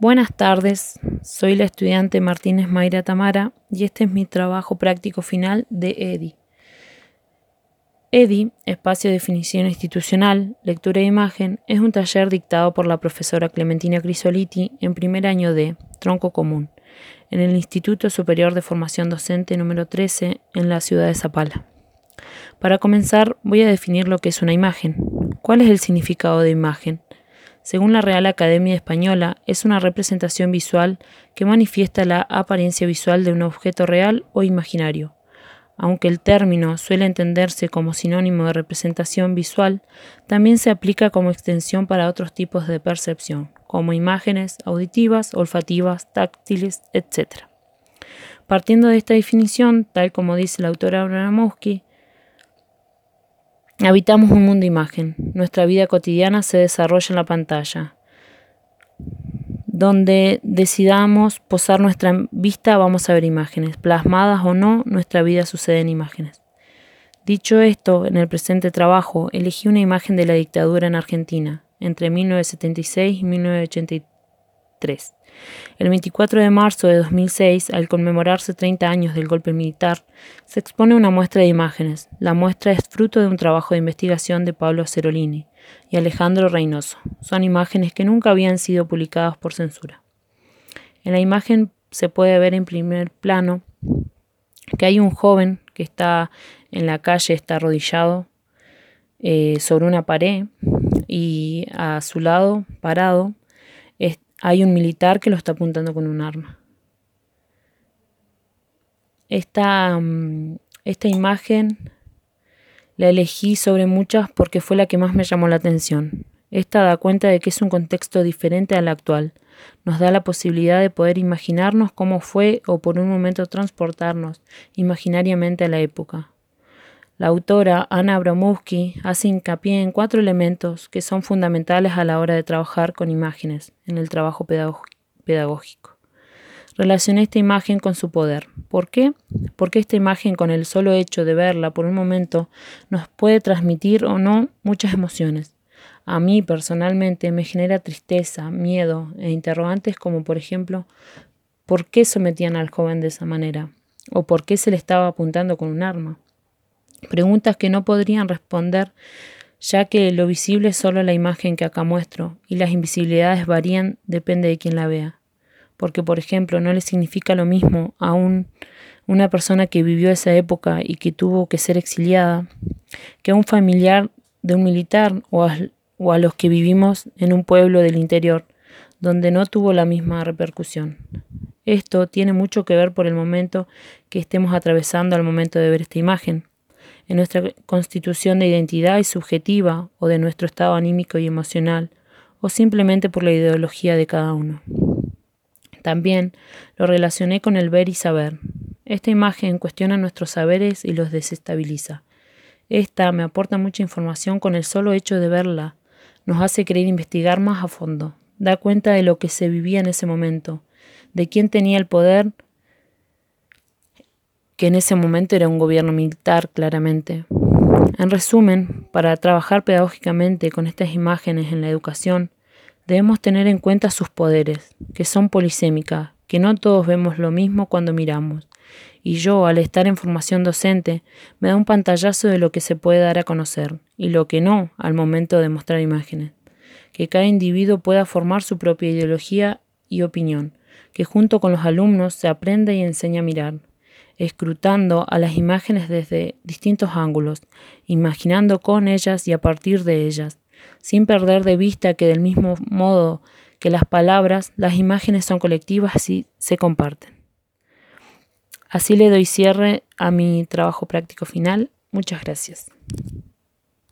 Buenas tardes, soy la estudiante Martínez Mayra Tamara y este es mi trabajo práctico final de EDI. EDI, Espacio de Definición Institucional, Lectura e Imagen, es un taller dictado por la profesora Clementina Crisoliti en primer año de Tronco Común, en el Instituto Superior de Formación Docente número 13 en la ciudad de Zapala. Para comenzar, voy a definir lo que es una imagen. ¿Cuál es el significado de imagen? Según la Real Academia Española, es una representación visual que manifiesta la apariencia visual de un objeto real o imaginario. Aunque el término suele entenderse como sinónimo de representación visual, también se aplica como extensión para otros tipos de percepción, como imágenes auditivas, olfativas, táctiles, etc. Partiendo de esta definición, tal como dice la autora Abramowski, Habitamos un mundo imagen. Nuestra vida cotidiana se desarrolla en la pantalla. Donde decidamos posar nuestra vista vamos a ver imágenes. Plasmadas o no, nuestra vida sucede en imágenes. Dicho esto, en el presente trabajo elegí una imagen de la dictadura en Argentina entre 1976 y 1983 el 24 de marzo de 2006, al conmemorarse 30 años del golpe militar, se expone una muestra de imágenes. La muestra es fruto de un trabajo de investigación de Pablo Cerolini y Alejandro Reynoso. Son imágenes que nunca habían sido publicadas por censura. En la imagen se puede ver en primer plano que hay un joven que está en la calle, está arrodillado eh, sobre una pared y a su lado, parado, hay un militar que lo está apuntando con un arma. Esta, mm, esta imagen la elegí sobre muchas porque fue la que más me llamó la atención. Esta da cuenta de que es un contexto diferente al actual. Nos da la posibilidad de poder imaginarnos cómo fue o por un momento transportarnos imaginariamente a la época. La autora Ana Abramowski hace hincapié en cuatro elementos que son fundamentales a la hora de trabajar con imágenes en el trabajo pedagógico. Relaciona esta imagen con su poder. ¿Por qué? Porque esta imagen, con el solo hecho de verla por un momento, nos puede transmitir o no muchas emociones. A mí personalmente me genera tristeza, miedo e interrogantes como por ejemplo, ¿por qué sometían al joven de esa manera? ¿O por qué se le estaba apuntando con un arma? Preguntas que no podrían responder ya que lo visible es solo la imagen que acá muestro y las invisibilidades varían depende de quien la vea. Porque, por ejemplo, no le significa lo mismo a una persona que vivió esa época y que tuvo que ser exiliada que a un familiar de un militar o a los que vivimos en un pueblo del interior, donde no tuvo la misma repercusión. Esto tiene mucho que ver por el momento que estemos atravesando al momento de ver esta imagen en nuestra constitución de identidad y subjetiva o de nuestro estado anímico y emocional, o simplemente por la ideología de cada uno. También lo relacioné con el ver y saber. Esta imagen cuestiona nuestros saberes y los desestabiliza. Esta me aporta mucha información con el solo hecho de verla. Nos hace querer investigar más a fondo. Da cuenta de lo que se vivía en ese momento, de quién tenía el poder que en ese momento era un gobierno militar claramente. En resumen, para trabajar pedagógicamente con estas imágenes en la educación, debemos tener en cuenta sus poderes, que son polisémicas, que no todos vemos lo mismo cuando miramos. Y yo, al estar en formación docente, me da un pantallazo de lo que se puede dar a conocer y lo que no al momento de mostrar imágenes. Que cada individuo pueda formar su propia ideología y opinión, que junto con los alumnos se aprende y enseña a mirar, escrutando a las imágenes desde distintos ángulos, imaginando con ellas y a partir de ellas, sin perder de vista que del mismo modo que las palabras, las imágenes son colectivas y se comparten. Así le doy cierre a mi trabajo práctico final. Muchas gracias.